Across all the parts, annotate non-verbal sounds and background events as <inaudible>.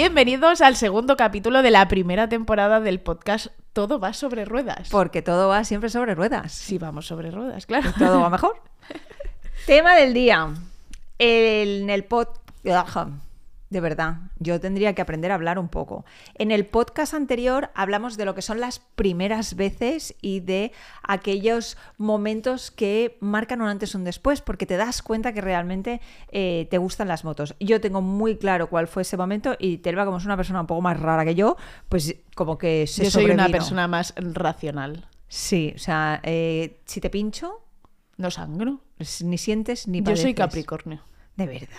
Bienvenidos al segundo capítulo de la primera temporada del podcast Todo va sobre ruedas. Porque todo va siempre sobre ruedas. Sí, vamos sobre ruedas, claro. Todo va mejor. <laughs> Tema del día. En el pod... De verdad, yo tendría que aprender a hablar un poco. En el podcast anterior hablamos de lo que son las primeras veces y de aquellos momentos que marcan un antes o un después, porque te das cuenta que realmente eh, te gustan las motos. Yo tengo muy claro cuál fue ese momento y Telva, como es una persona un poco más rara que yo, pues como que se Yo soy una persona más racional. Sí, o sea, eh, si te pincho, No sangro. ni sientes ni Yo soy padeces. Capricornio. De verdad.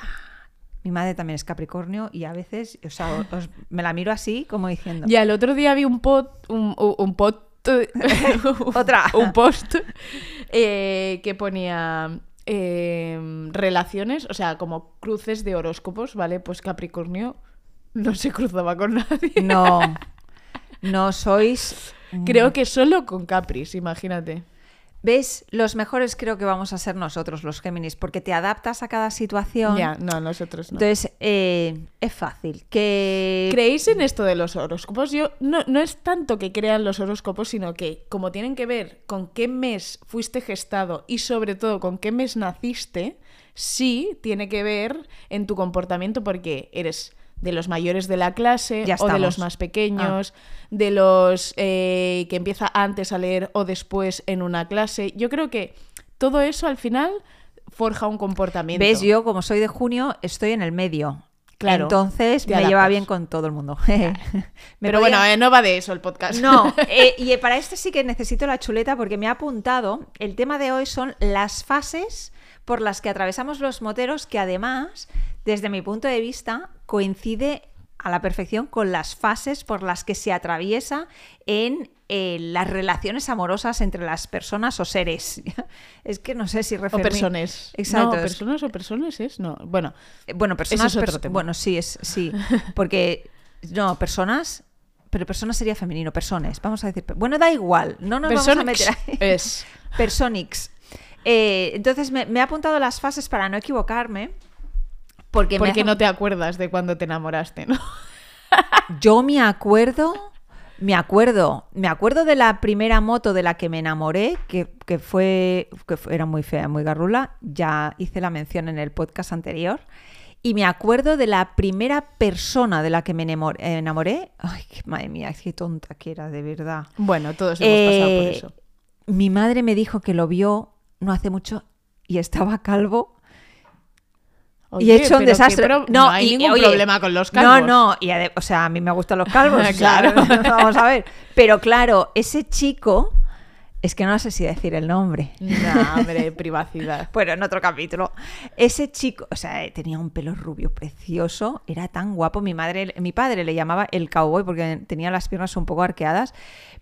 Mi madre también es Capricornio y a veces, o sea, os- me la miro así como diciendo. Ya el otro día vi un pod, un, un- pod, <laughs> Otra. <laughs> un post eh, que ponía eh, relaciones, o sea, como cruces de horóscopos, ¿vale? Pues Capricornio no se cruzaba con nadie. No, <laughs> no sois. Creo que solo con Capris, imagínate. ¿Ves? Los mejores creo que vamos a ser nosotros, los Géminis, porque te adaptas a cada situación. Ya, no, nosotros no. Entonces, eh, es fácil. Que. ¿Creéis en esto de los horóscopos? Yo no, no es tanto que crean los horóscopos, sino que como tienen que ver con qué mes fuiste gestado y sobre todo con qué mes naciste, sí tiene que ver en tu comportamiento porque eres de los mayores de la clase Ya o de los más pequeños, de los eh, que empieza antes a leer o después en una clase. Yo creo que todo eso al final forja un comportamiento. ¿Ves? Yo, como soy de junio, estoy en el medio. Claro, Entonces me lleva bien con todo el mundo. <laughs> Pero podía- bueno, eh, no va de eso el podcast. No, <laughs> eh, y para este sí que necesito la chuleta porque me ha apuntado. El tema de hoy son las fases por las que atravesamos los moteros, que además, desde mi punto de vista, coincide a la perfección con las fases por las que se atraviesa en eh, las relaciones amorosas entre las personas o seres. <laughs> es que no sé si O referirme- personas. Exacto. No, personas o personas es. No. Bueno, eh, Bueno, personas. es otro pers- tema. Bueno, sí, es sí. <laughs> Porque. No, personas. Pero personas sería femenino, personas. Vamos a decir. Bueno, da igual. No nos vamos a meter ahí. es. <laughs> Personics. Eh, entonces me, me he apuntado las fases para no equivocarme. Porque, Porque hace- no te acuerdas de cuando te enamoraste, ¿no? <laughs> yo me acuerdo. Me acuerdo, me acuerdo de la primera moto de la que me enamoré, que, que fue, que fue- era muy fea, muy garrula. Ya hice la mención en el podcast anterior. Y me acuerdo de la primera persona de la que me enamor- enamoré. Ay, qué- madre mía, qué tonta que era, de verdad. Bueno, todos hemos pasado por Eh, eso. Mi madre me dijo que lo vio no hace mucho y estaba calvo. y he hecho un desastre. pro- no, hay y- ningún oye, problema con los calvos. No, no, y o sea, a mí me gustan los calvos. <laughs> o sea, Claro. <laughs> vamos a ver. Pero claro, ese chico, es que no sé si decir el nombre. No, hombre, privacidad. <laughs> Bueno, en otro capítulo. Ese chico, o sea, tenía un pelo rubio precioso, era tan guapo. Mi madre, mi padre le llamaba el cowboy porque tenía las piernas un poco arqueadas,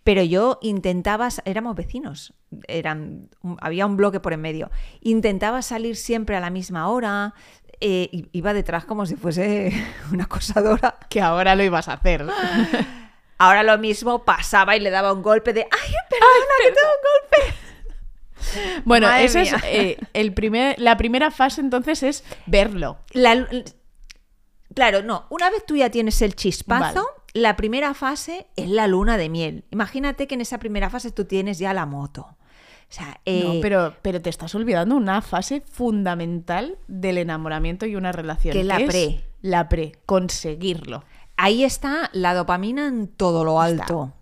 pero yo intentaba, éramos vecinos, eran, había un bloque por en medio. Intentaba salir siempre a la misma hora, eh, iba detrás como si fuese <laughs> una acosadora. Que ahora lo ibas a hacer. <laughs> Ahora lo mismo pasaba y le daba un golpe de ¡ay, perdona, que tengo un golpe! <laughs> Bueno, Madre eso es eh, el primer, la primera fase entonces es verlo. La- claro, no. Una vez tú ya tienes el chispazo, Vale. la primera fase es la luna de miel. Imagínate que en esa primera fase tú tienes ya la moto. O sea, eh, No, pero, pero te estás olvidando una fase fundamental del enamoramiento y una relación. Que la es pre. La pre, conseguirlo. Ahí está la dopamina en todo lo Está. alto.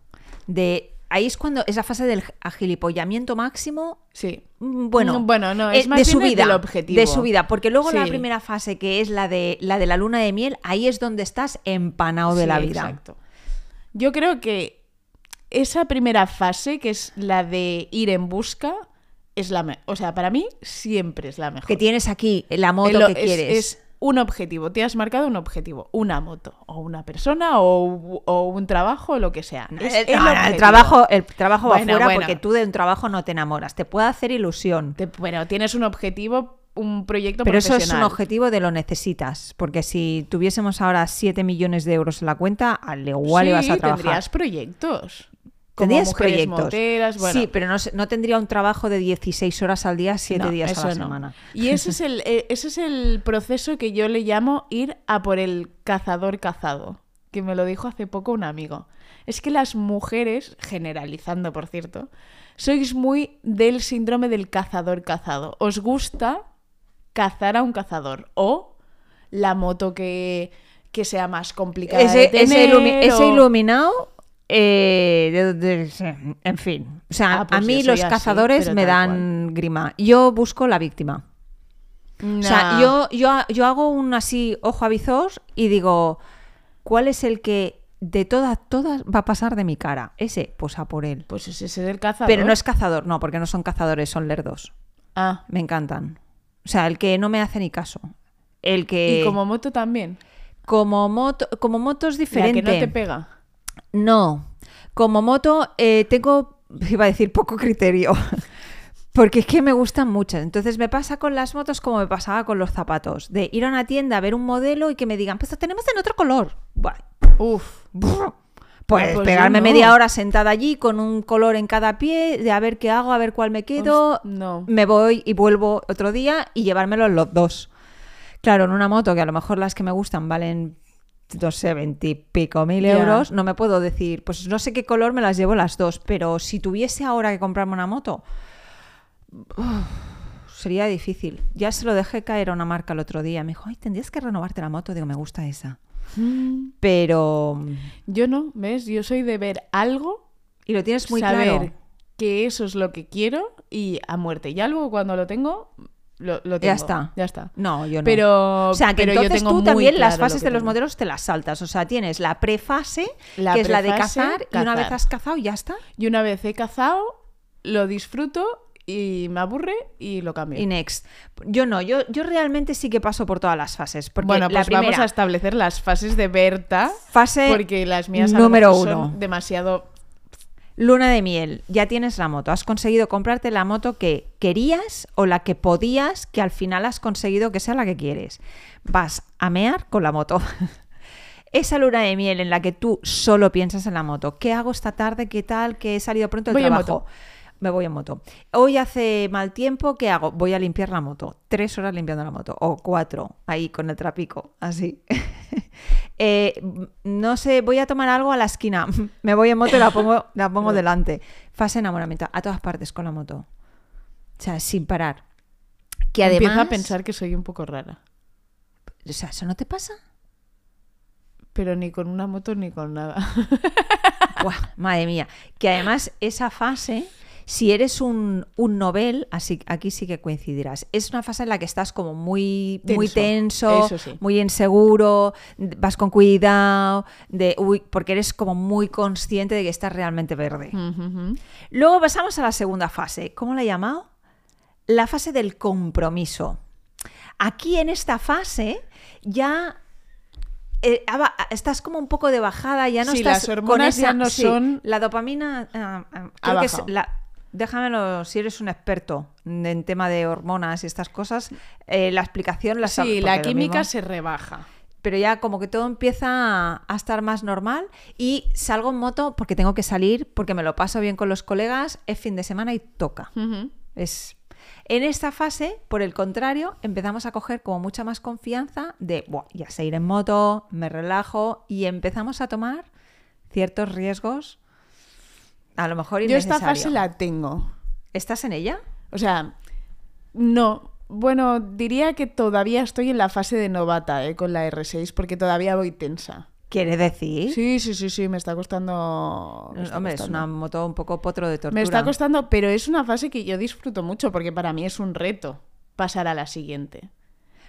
De, ahí es cuando esa fase del agilipollamiento máximo. Sí. mm, Bueno, Mm, bueno, no, eh, es más de bien vida, objetivo. de su vida, porque luego la primera fase que es la de la de la luna de miel, ahí es donde estás empanado de la vida. Exacto. Yo creo que esa primera fase, que es la de ir en busca, es la mejor. O sea, para mí siempre es la mejor. Que tienes aquí la moto que es- quieres. Es un objetivo. Te has marcado un objetivo. Una moto, o una persona, o, o un trabajo, o lo que sea. Es el, el no, no, el objetivo. trabajo, el trabajo va fuera bueno. porque tú de un trabajo no te enamoras. Te puede hacer ilusión. Te- bueno, tienes un objetivo, un proyecto Pero eso es un objetivo de lo necesitas. Porque si tuviésemos ahora 7 millones de euros en la cuenta, al igual sí, ibas a trabajar. tendrías proyectos. Como Tendrías mujeres proyectos. moteras, bueno. Sí, pero no, no tendría un trabajo de 16 horas al día, 7 No, días a la no. semana. Y ese es, el, eh, ese es el proceso que yo le llamo ir a por el cazador cazado. que me lo dijo hace poco un amigo. Es que las mujeres, generalizando por cierto, sois muy del síndrome del cazador cazado. Os gusta cazar a un cazador o la moto que, que sea más complicada Ese, de ese iluminado, eh, de- de- en fin. O sea, Ah, pues a mí los cazadores me dan grima. Yo busco la víctima. O sea, yo, yo, yo hago un así ojo a visor y digo, ¿cuál es el que de todas, todas va a pasar de mi cara? Ese, pues a por él. Pues ese es el cazador. Pero no es cazador, no, porque no son cazadores, son lerdos. Ah, Me encantan. O sea, el que no me hace ni caso. El que... y como moto también. como moto, como moto es La diferente. que no te pega. No. Como moto eh, tengo, iba a decir, poco criterio. <laughs> Porque es que me gustan muchas. Entonces me pasa con las motos como me pasaba con los zapatos. De ir a una tienda a ver un modelo y que me digan, pues lo tenemos en otro color. Buah. Uf. Brr. Pues, Ah, pues pegarme no. media hora sentada allí con un color en cada pie, de a ver qué hago, a ver cuál me quedo. No. Me voy y vuelvo otro día y llevármelos los dos. Claro, en una moto que a lo mejor las que me gustan valen, no sé, veintipico mil Ya. euros, no me puedo decir, pues no sé qué color me las llevo las dos, pero si tuviese ahora que comprarme una moto, sería difícil. Ya se lo dejé caer a una marca el otro día. Me dijo, ay, tendrías que renovarte la moto. Digo, me gusta esa. Mm. Pero... Yo no, ¿ves? Yo soy de ver algo, Y lo tienes muy saber claro. que eso es lo que quiero y a muerte. Y algo cuando lo tengo, lo, lo tengo. Ya está. Ya está. No, yo no. Pero, o sea, que pero yo entonces tengo tú también las claro fases de los modelos te las saltas. O sea, tienes la prefase, La que es la de cazar, y una vez has cazado, ya está. Y una vez he cazado, lo disfruto y me aburre y lo cambio. Y next. Yo no, yo, yo realmente sí que paso por todas las fases. Porque bueno, la pues primera vamos a establecer las fases de Berta. fase Porque las mías número uno. son demasiado. Luna de miel, ya tienes la moto. Has conseguido comprarte la moto que querías o la que podías, que al final has conseguido que sea la que quieres. Vas a mear con la moto. <laughs> Esa luna de miel en la que tú solo piensas en la moto. ¿Qué hago esta tarde? ¿Qué tal? Que he salido pronto del Voy en trabajo. moto. Me voy en moto. Hoy hace mal tiempo, ¿qué hago? Voy a limpiar la moto. Tres horas limpiando la moto. O cuatro, ahí con el trapico, así. <laughs> Eh, no sé, voy a tomar algo a la esquina. <laughs> Me voy en moto y la pongo, la pongo delante. Fase enamoramiento. A todas partes con la moto. O sea, sin parar. Que además... Empiezo a pensar que soy un poco rara. O sea, ¿eso no te pasa? Pero ni con una moto ni con nada. <laughs> Buah, madre mía. Que además esa fase, si eres un, un novel, así, aquí sí que coincidirás. Es una fase en la que estás como muy muy Tenso, tenso, eso sí. muy inseguro, vas con cuidado, de, uy, porque eres como muy consciente de que estás realmente verde. Luego pasamos a la segunda fase. ¿Cómo la he llamado? La fase del compromiso. Aquí en esta fase ya eh, estás como un poco de bajada, ya no Sí, estás las hormonas con ya esa- no sí, son- la dopamina ah, ah, creo que es la- Déjamelo, si eres un experto en tema de hormonas y estas cosas, eh, la explicación la sabes. Sí, la química se rebaja. pero ya como que todo empieza a, estar más normal y salgo en moto porque tengo que salir, porque me lo paso bien con los colegas, es fin de semana y toca. Es... En esta fase, por el contrario, empezamos a coger como mucha más confianza de, "Buah, ya sé ir en moto, me relajo y empezamos a tomar ciertos riesgos, a lo mejor Yo esta fase la tengo. ¿Estás en ella? O sea, no. Bueno, diría que todavía estoy en la fase de novata eh, con la R6 porque todavía voy tensa. ¿Quiere decir? Sí, sí, sí, sí, me está costando. me está Hombre, es una moto un poco potro de tortura. Me está costando, pero es una fase que yo disfruto mucho porque para mí es un reto pasar a la siguiente.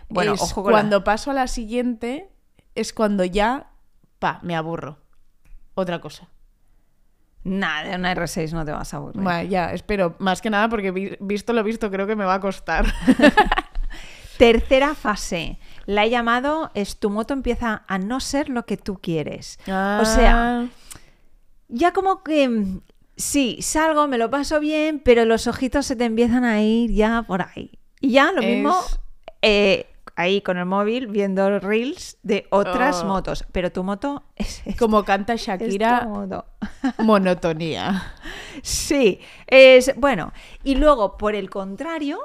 Bueno, Es ojo con la- cuando paso a la siguiente es cuando ya, pa, me aburro. Otra cosa. Nada, de una R6 no te vas a aburrir. Bueno, ya, espero. Más que nada porque vi- visto lo visto creo que me va a costar. <laughs> <laughs> Tercera fase. La he llamado es tu moto empieza a no ser lo que tú quieres. O sea, Ah, ya como que mm, sí, salgo, me lo paso bien, pero los ojitos se te empiezan a ir ya por ahí. Y ya lo mismo Es- eh, ahí con el móvil viendo reels de otras Oh. motos. Pero tu moto <laughs> es, es- como canta Shakira, <laughs> monotonía. Sí, es bueno. Y luego, por el contrario,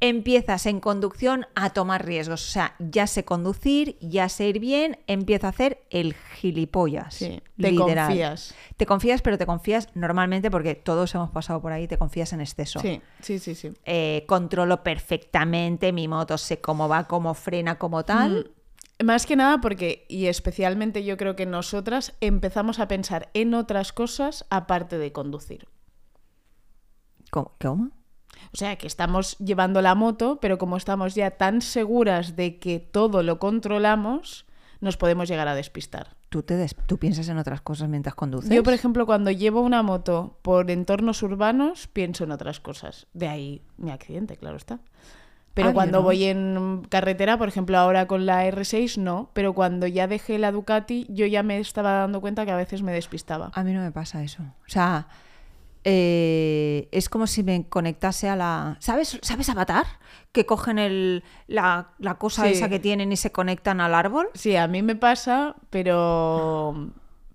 empiezas en conducción a tomar riesgos. O sea, ya sé conducir, ya sé ir bien, empiezo a hacer el gilipollas. Sí, te literal. confías. Te confías, pero te confías normalmente porque todos hemos pasado por ahí, te confías en exceso. Sí, sí, sí, sí. Eh, controlo perfectamente mi moto, sé cómo va, cómo frena, cómo tal. Más que nada porque, y especialmente yo creo que nosotras empezamos a pensar en otras cosas aparte de conducir. ¿Cómo? ¿Cómo? O sea, que estamos llevando la moto, pero como estamos ya tan seguras de que todo lo controlamos, nos podemos llegar a despistar. ¿Tú, te des- ¿Tú piensas en otras cosas mientras conduces? Yo, por ejemplo, cuando llevo una moto por entornos urbanos, pienso en otras cosas. De ahí mi accidente, claro está. Pero Ah, cuando no. voy en carretera, por ejemplo, ahora con la R6, no. Pero cuando ya dejé la Ducati, yo ya me estaba dando cuenta que a veces me despistaba. A mí no me pasa eso. O sea, eh, es como si me conectase a la... ¿Sabes, ¿sabes Avatar? Que cogen el, la, la cosa Sí. esa que tienen y se conectan al árbol. Sí, a mí me pasa, pero.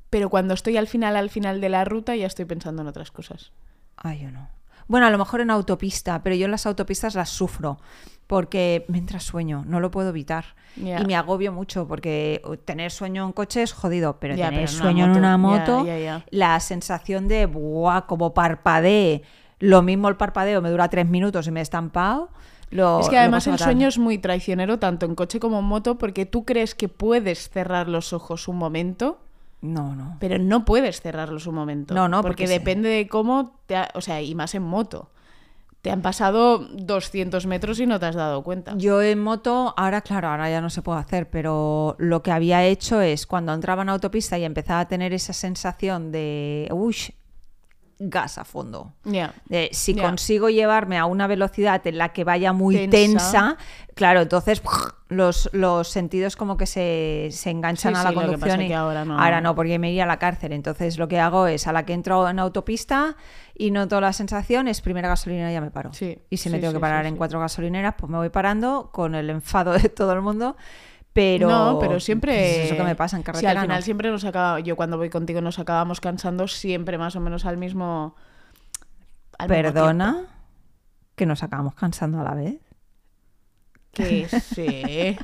Pero cuando estoy al final, al final de la ruta, ya estoy pensando en otras cosas. Ah, yo no. Bueno, a lo mejor en autopista, pero yo en las autopistas las sufro porque me entra sueño, no lo puedo evitar. Y me agobio mucho porque tener sueño en coche es jodido, pero Ya, tener pero sueño en una moto, la sensación de, ¡buah! Como parpadee. Lo mismo el parpadeo me dura tres minutos y me he estampado. Lo, es que además el sueño es muy traicionero, tanto en coche como en moto, porque tú crees que puedes cerrar los ojos un momento, No, no. pero no puedes cerrarlos un momento. No, no, porque, porque depende de cómo, te ha- o sea, y más en moto. Te han pasado 200 metros y no te has dado cuenta. Yo en moto, ahora claro, ahora ya no se puede hacer, pero lo que había hecho es cuando entraba en autopista y empezaba a tener esa sensación de, uy, gas a fondo. De, si consigo llevarme a una velocidad en la que vaya muy Tensa. tensa, claro, entonces los, los sentidos como que se, se enganchan Sí, a la sí, conducción. y que ahora no. porque me iría a la cárcel. Entonces lo que hago es, a la que entro en autopista y noto la sensación, es primera gasolinera ya me paro. Sí, Y si me tengo que parar en cuatro gasolineras, pues me voy parando con el enfado de todo el mundo. Pero, no, pero siempre. pues es eso que me pasa en Sí, carretera. al final ¿no? siempre nos acaba. Yo cuando voy contigo nos acabamos cansando siempre más o menos al mismo. al mismo Perdona, que nos acabamos cansando a la vez. Que sí.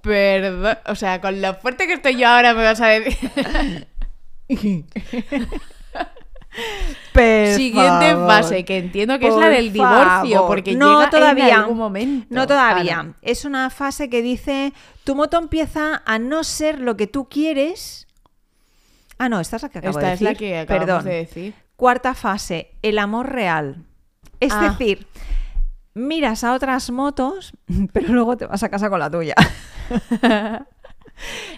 Perdón. O sea, con lo fuerte que estoy yo ahora me vas a decir. <laughs> Siguiente favor. fase, que entiendo que es la del divorcio, favor. porque no llega todavía, en algún momento. No todavía. Ah, no. Es una fase que dice, tu moto empieza a no ser lo que tú quieres. Ah, no, esta es la que acabo Esta de es decir. la que Perdón. de decir. Cuarta fase, el amor real. Es Ah. decir, miras a otras motos, <laughs> pero luego te vas a casa con la tuya. <laughs>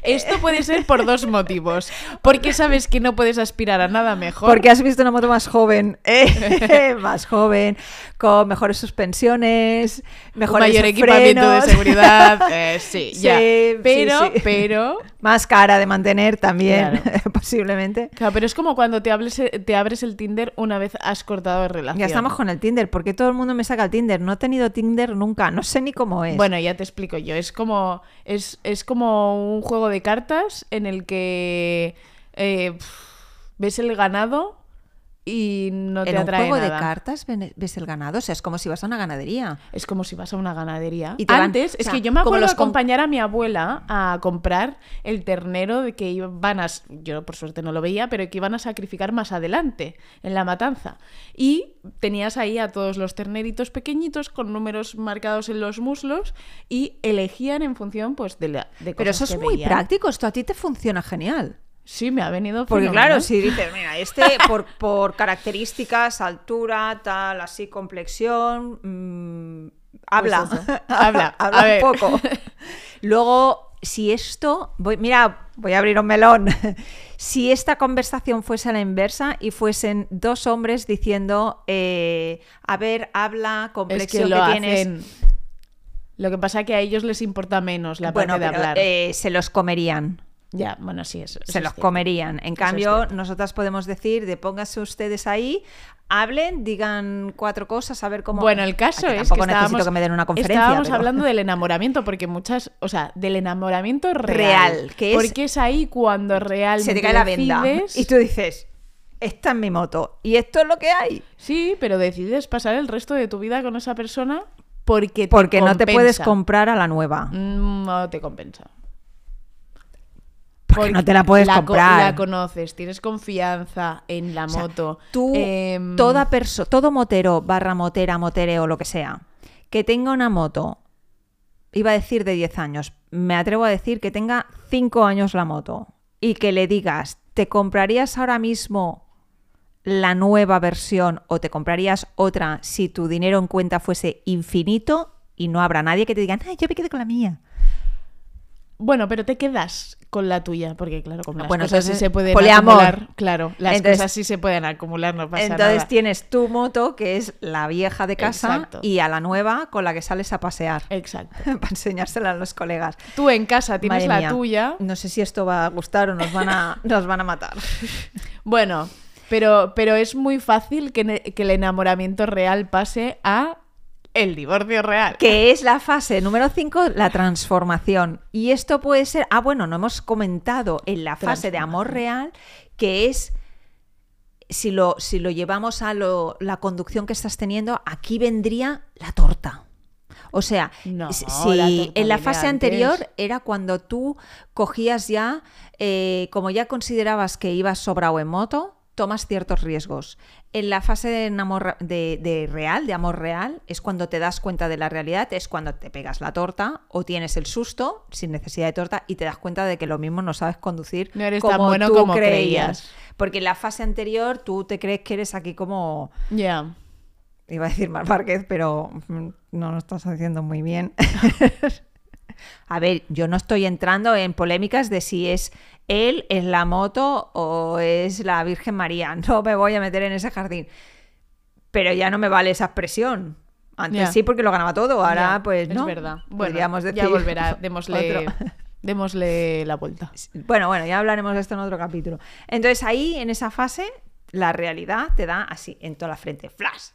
Esto puede ser por dos motivos. Porque sabes que no puedes aspirar a nada mejor. Porque has visto una moto más joven, eh, <laughs> más joven, con mejores suspensiones, un mejores mayor equipamiento de seguridad. <laughs> eh, sí, Sí, ya. Pero, sí. pero. Más cara de mantener también, Claro. <laughs> posiblemente. Claro, pero es como cuando te, hables, te abres el Tinder una vez has cortado relación. Ya estamos con el Tinder, porque todo el mundo me saca el Tinder. No he tenido Tinder nunca, no sé ni cómo es. Bueno, ya te explico yo. Es como, es, es como un juego de cartas en el que eh, ves el ganado y no te en un atrae juego nada. de cartas ves el ganado, o sea, es como si vas a una ganadería. Es como si vas a una ganadería. Y van- Antes, o es sea, que yo me acuerdo los acompañar a mi abuela a comprar el ternero de que iban a... Yo por suerte no lo veía, pero que iban a sacrificar más adelante, en la matanza. Y tenías ahí a todos los terneritos pequeñitos con números marcados en los muslos y elegían en función pues de, la, de Pero cosas eso es que muy veían. práctico, esto a ti te funciona genial. Sí, me ha venido Porque fenomenal. claro, si dices, mira, este <laughs> por, por características, altura, tal, así, complexión, mm, habla, Pues <laughs> habla, habla un ver. poco. <laughs> Luego, si esto, voy, mira, voy a abrir un melón. Si esta conversación fuese a la inversa y fuesen dos hombres diciendo, eh, a ver, habla, Es que complexión lo que tienes. hacen... Lo que pasa es que a ellos les importa menos la bueno, parte de pero, hablar. eh, se los comerían. Ya, bueno, sí, eso. se los comerían. En Eso cambio, nosotras podemos decir de pónganse ustedes ahí, hablen, digan cuatro cosas, a ver cómo. Bueno, el caso Ay, que es tampoco que necesito estábamos, que me den una conferencia. estábamos pero- hablando del <laughs> enamoramiento, porque muchas, o sea, del enamoramiento real. Real, que es- Porque es ahí cuando realmente se te cae la venda decides- y tú dices, esta es mi moto y esto es lo que hay. Sí, pero decides pasar el resto de tu vida con esa persona porque te Porque no te puedes comprar a la nueva. Mm, No te compensa. Porque no te la puedes co- comprar. La conoces, tienes confianza en la O sea, moto. Tú, toda perso todo motero, barra motera, motereo, lo que sea, que tenga una moto, iba a decir de 10 años, me atrevo a decir que tenga 5 años la moto y que le digas, ¿te comprarías ahora mismo la nueva versión o te comprarías otra si tu dinero en cuenta fuese infinito? Y no habrá nadie que te diga, "Ay, yo me quedé con la mía. Bueno, pero te quedas con la tuya, porque claro, como las Bueno, cosas sí entonces, se pueden poliamor. acumular. Claro, las Entonces- cosas sí se pueden acumular, no pasa Entonces nada. tienes tu moto, que es la vieja de casa, Exacto. y a la nueva con la que sales a pasear. Exacto. <laughs> para enseñársela a los colegas. Tú en casa tienes Madre la mía. tuya. No sé si esto va a gustar o nos van a, <laughs> nos van a matar. <laughs> Bueno, pero, pero es muy fácil que, que el enamoramiento real pase a el divorcio real. Que es la fase número 5, la transformación. Y esto puede ser, ah, bueno, no hemos comentado en la fase de amor real, que es, si lo, si lo llevamos a lo- la conducción que estás teniendo, aquí vendría la torta. O sea, No, si la en la fase antes. anterior era cuando tú cogías ya, eh, como ya considerabas que ibas sobrado en moto, tomas ciertos riesgos. En la fase de, enamor- de, de real, de amor real, es cuando te das cuenta de la realidad, es cuando te pegas la torta o tienes el susto sin necesidad de torta y te das cuenta de que lo mismo no sabes conducir No eres como tan bueno tú como creías. creías. Porque en la fase anterior tú te crees que eres aquí como Ya. Iba a decir Mar Márquez, pero mm, no lo estás haciendo muy bien. <laughs> a ver, yo no estoy entrando en polémicas de si es él, es la moto o es la Virgen María. <laughs> No me voy a meter en ese jardín. Pero ya no me vale esa expresión. Antes sí, porque lo ganaba todo. Ahora, pues no. Es verdad. Bueno, Podríamos ya decir volverá. <laughs> Démosle, otro. démosle la vuelta. Bueno, bueno, ya hablaremos de esto en otro capítulo. Entonces ahí, en esa fase, la realidad te da así, en toda la frente, flash.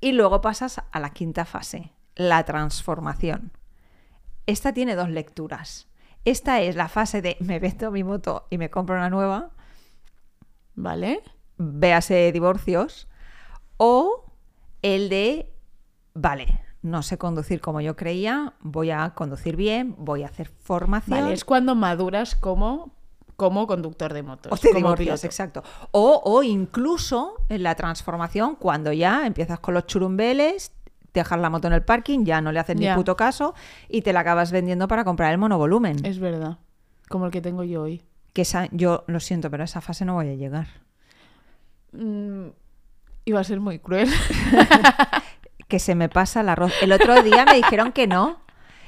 Y luego pasas a la quinta fase, la transformación. Esta tiene dos lecturas. Esta es la fase de me vendo mi moto y me compro una nueva, ¿Vale? véase divorcios, o el de, vale, no sé conducir como yo creía, voy a conducir bien, voy a hacer formación. Vale, es cuando maduras como, como conductor de motos. O te como divorcias, piloto. exacto. O, o incluso en la transformación, cuando ya empiezas con los churumbeles, dejas la moto en el parking, ya no le haces Ya. ni puto caso y te la acabas vendiendo para comprar el monovolumen. Es verdad. Como el que tengo yo hoy. Que esa, yo lo siento, pero a esa fase no voy a llegar. Mm, iba a ser muy cruel. <laughs> Que se me pasa el arroz. El otro día me dijeron que no.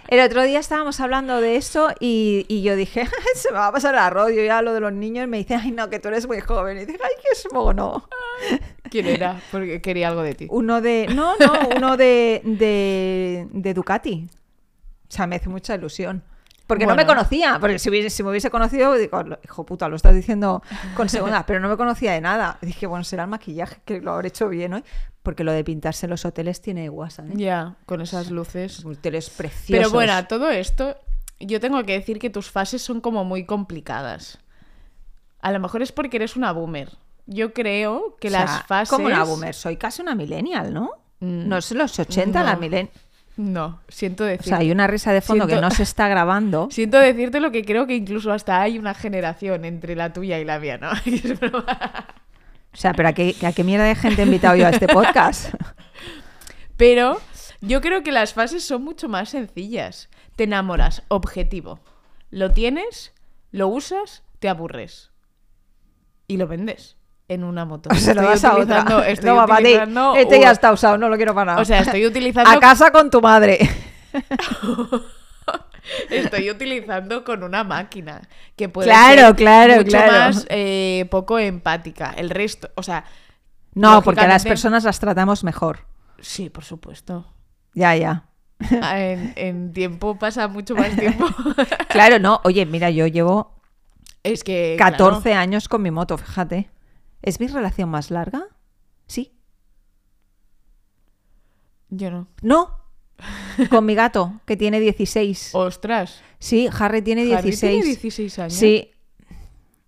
El otro día estábamos hablando de eso y, y yo dije, <laughs> se me va a pasar el arroz. Yo ya lo de los niños y me dice, ay no, que tú eres muy joven. Y dije, ay, que es mono. ¿Quién <laughs> era? Porque quería algo de ti. Uno de. No, no, uno de, de, de Ducati. O sea, me hace mucha ilusión. Porque no me conocía. Porque si, hubiese- si me hubiese conocido, digo, hijo puta, lo estás diciendo con segundas. Pero no me conocía de nada. Y dije, bueno, será el maquillaje, que lo habré hecho bien hoy. Porque lo de pintarse los hoteles tiene guasa. ¿eh? Ya, con esas luces. Hoteles preciosos. Pero bueno, a todo esto, yo tengo que decir que tus fases son como muy complicadas. A lo mejor es porque eres una boomer. Yo creo que O sea, las fases. Como una boomer, soy casi una millennial, ¿no? Mm, No es los 80 la millennial. No, siento O decir. sea, hay una risa de fondo que no se está grabando. <laughs> Siento decirte lo que creo que incluso hasta hay una generación entre la tuya y la mía, ¿no? <laughs> O sea, pero ¿a qué, a qué mierda de gente he invitado yo a este podcast? <laughs> Pero yo creo que las fases son mucho más sencillas. Te enamoras, objetivo. Lo tienes, lo usas, te aburres. Y lo vendes en una moto. <laughs> O se lo Estoy das a otra. <laughs> estoy no, utilizando Este ya está usado, no lo quiero para nada. O sea, estoy <laughs> utilizando A casa con tu madre. Estoy utilizando con una máquina que puede Claro, ser claro, mucho claro. más eh, poco empática. El resto, o sea, No, porque a las personas las tratamos mejor. sí, por supuesto. Ya, ya. Ah, En, en tiempo pasa mucho más tiempo. Claro, no. Oye, mira, yo llevo es que 14 años con mi moto, fíjate. ¿Es mi relación más larga? Sí. yo no. No. Con mi gato, que tiene 16. <laughs> Ostras. Sí, Harry tiene Harry 16. tiene 16 años. Sí.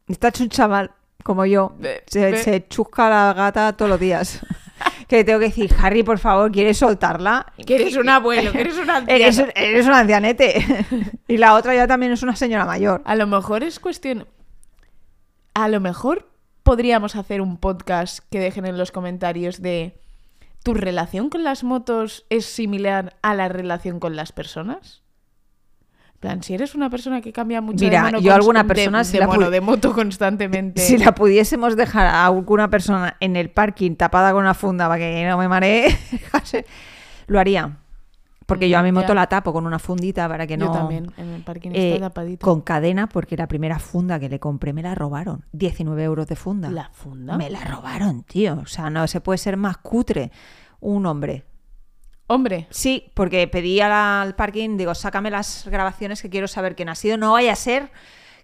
Está hecho un chaval, como yo. Se, se chusca la gata todos los días. <laughs> que tengo que decir, Harry, por favor, ¿quieres soltarla? Que eres un abuelo, que eres un <laughs> anciano. Eres, eres un ancianete. y la otra ya también es una señora mayor. A lo mejor es cuestión. A lo mejor podríamos hacer un podcast que dejen en los comentarios de. ¿Tu relación con las motos es similar a la relación con las personas? Plan, si eres una persona que cambia mucho Mira, de, mono yo alguna persona de, si la pu- mono, de moto constantemente. <laughs> Si la pudiésemos dejar a alguna persona en el parking tapada con una funda para que no me maree, <laughs> lo haría. Porque yo a mi moto ya. la tapo con una fundita para que no... Yo también, en el parking Eh, está tapadito. con cadena, porque la primera funda que le compré me la robaron. 19 euros de funda. ¿La funda? Me la robaron, tío. O sea, no se puede ser más cutre un hombre. Hombre, Sí, porque pedí al parking, digo, sácame las grabaciones que quiero saber quién ha sido. No vaya a ser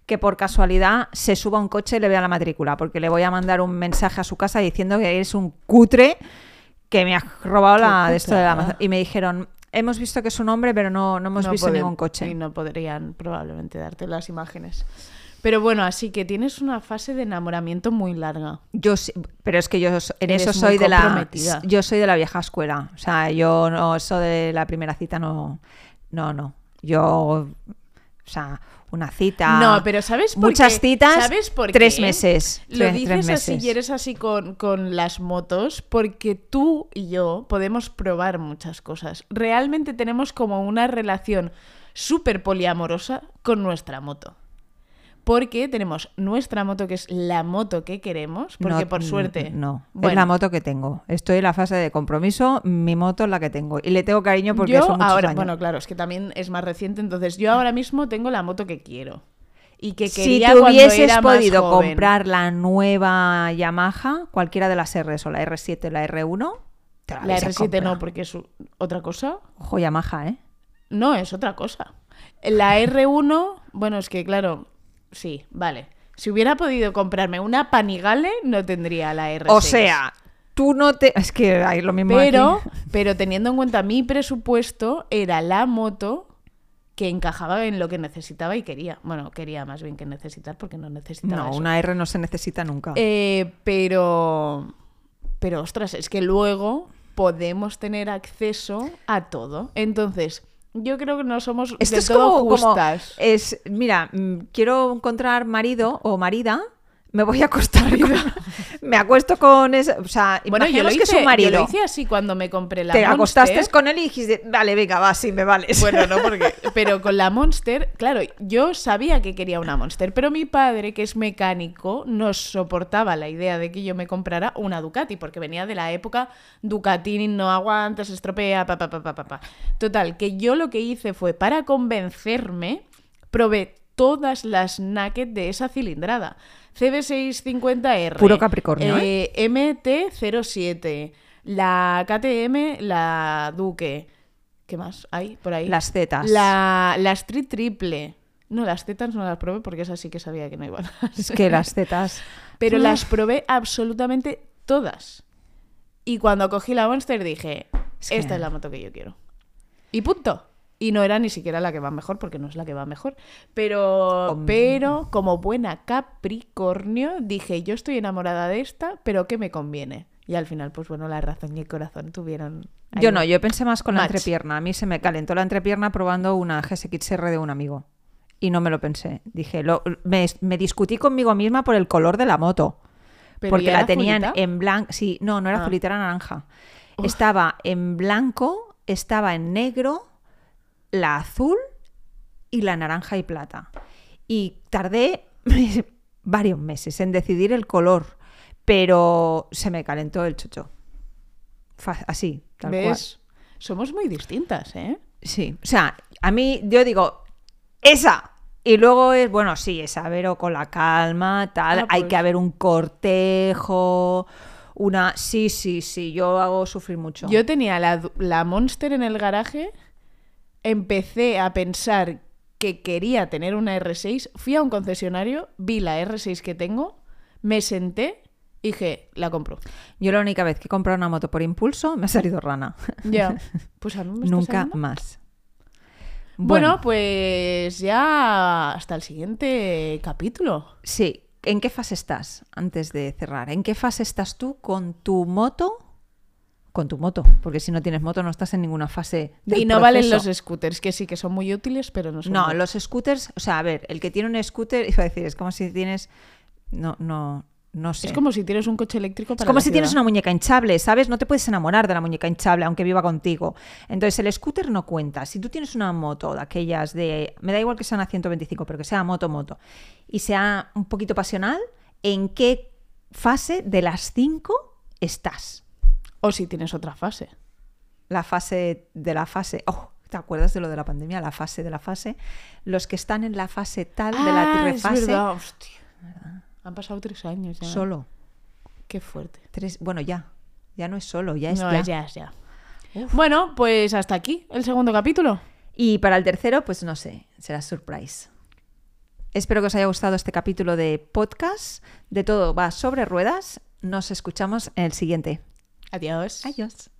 que por casualidad se suba un coche y le vea la matrícula, porque le voy a mandar un mensaje a su casa diciendo que eres un cutre que me has robado la de esto de la Y me dijeron, hemos visto que es un hombre, pero no, no hemos no visto ningún coche. Y no podrían probablemente darte las imágenes. Pero bueno, así que tienes una fase de enamoramiento muy larga. Yo sí- pero es que yo en Eres eso soy de la yo soy de la vieja escuela. O sea, yo no eso de la primera cita no no no. Yo o sea, una cita No, pero ¿sabes por muchas qué? citas, ¿Sabes por tres qué? meses, Lo dices tres así y eres así con, con las motos porque tú y yo podemos probar muchas cosas. Realmente tenemos como una relación súper poliamorosa con nuestra moto. Porque tenemos nuestra moto, que es la moto que queremos, porque No, por suerte... No, es Bueno, la moto que tengo. Estoy en la fase de compromiso, mi moto es la que tengo. Y le tengo cariño porque yo son muchos ahora, años. bueno, claro, es que también es más reciente, entonces yo ahora mismo tengo la moto que quiero. Y que si quería tú cuando hubieses era podido joven. comprar la nueva Yamaha, cualquiera de las Rs o la R7 o la R1, te la, La hubiese R7 comprado. no, porque es otra cosa. Ojo, Yamaha, ¿eh? No, es otra cosa. La R1, bueno, es que claro, sí, vale. Si hubiera podido comprarme una Panigale, no tendría la R6. O sea, tú no te... Es que hay lo mismo pero, aquí. pero teniendo en cuenta mi presupuesto, era la moto que encajaba en lo que necesitaba y quería. Bueno, quería más bien que necesitar porque no necesitaba No, eso. una R no se necesita nunca. Eh, pero, pero ostras, es que luego podemos tener acceso a todo. Entonces, yo creo que no somos Esto es todo como, como- justas. es, mira, mm, quiero encontrar marido o marida, me voy a acostar con- <laughs> me acuesto con ese, o sea, Bueno, yo lo, hice, que un yo marido. lo hice así cuando me compré la Te Monster. acostaste con él y dijiste, vale, venga, va, sí, me vales. Bueno, no, <laughs> porque. Pero con la Monster, claro, yo sabía que quería una Monster, pero mi padre, que es mecánico, no soportaba la idea de que yo me comprara una Ducati, porque venía de la época Ducati no aguanta, se estropea, pa, pa, pa, pa, pa. Total, que yo lo que hice fue, para convencerme, probé todas las naked de esa cilindrada. CB650R. Puro Capricornio, eh, MT-07. La KTM, la Duque. ¿Qué más hay por ahí? Las Zetas. La, la Street Triple. No, las Zetas no las probé porque esas sí que sabía que no iban <laughs> Es que las tetas... Pero las probé absolutamente todas. Y cuando cogí la Monster dije, Es que- esta es la moto que yo quiero. Y punto. Y no era ni siquiera la que va mejor, porque no es la que va mejor. Pero, pero como buena Capricornio, dije, yo estoy enamorada de esta, pero ¿qué me conviene? Y al final, pues bueno, la razón y el corazón tuvieron... Yo no, yo pensé más con la entrepierna. A mí se me calentó la entrepierna probando una GSX-R de un amigo. Y no me lo pensé. Dije, lo- me, me discutí conmigo misma por el color de la moto. ¿Pero porque la tenían azulita? en blanco. Sí, no, no era Ah. azulita, era naranja. Uf. Estaba en blanco, estaba en negro, la azul y la naranja y plata. Y tardé <laughs> varios meses en decidir el color, pero se me calentó el chocho. Así, tal cual. ¿Ves? Somos muy distintas, ¿eh? Sí, o sea, a mí yo digo, esa. Y luego es, bueno, sí, esa, pero con la calma, tal. Ah, Hay pues. que haber un cortejo, una... Sí, sí, sí, yo hago sufrir mucho. Yo tenía la, la Monster en el garaje, empecé a pensar que quería tener una R6, fui a un concesionario, vi la R6 que tengo, me senté y dije, la compro. Yo la única vez que he comprado una moto por impulso me ha salido rana. Ya, <laughs> pues a mí me Nunca saliendo. más. Bueno, pues ya hasta el siguiente capítulo. Sí. ¿En qué fase estás antes de cerrar? ¿En qué fase estás tú con tu moto con tu moto, porque si no tienes moto no estás en ninguna fase del y no valen los scooters, que sí que son muy útiles, pero no son. No, los scooters, o sea, a ver, el que tiene un scooter, <laughs> iba a decir, es como si tienes. No, no, no sé. Es como si tienes un coche eléctrico Es para como la si tienes una muñeca hinchable, ¿sabes? No te puedes enamorar de la muñeca hinchable aunque viva contigo. Entonces el scooter no cuenta. Si tú tienes una moto de aquellas de... Me da igual que sea una 125, pero que sea moto, moto. Y sea un poquito pasional, ¿en qué fase de las cinco estás? O si tienes otra fase. La fase de la fase... Oh, ¿te acuerdas de lo de la pandemia? La fase de la fase. Los que están en la fase tal de la Ah, es refase... verdad, hostia. Han pasado tres años ya. Solo. Qué fuerte. Tres... Bueno, ya. Ya no es solo, ya es no, ya. ya, ya. Bueno, pues hasta aquí el segundo capítulo. Y para el tercero, pues no sé, será surprise. Espero que os haya gustado este capítulo de podcast. De todo va sobre ruedas. Nos escuchamos en el siguiente. Adiós. Adiós.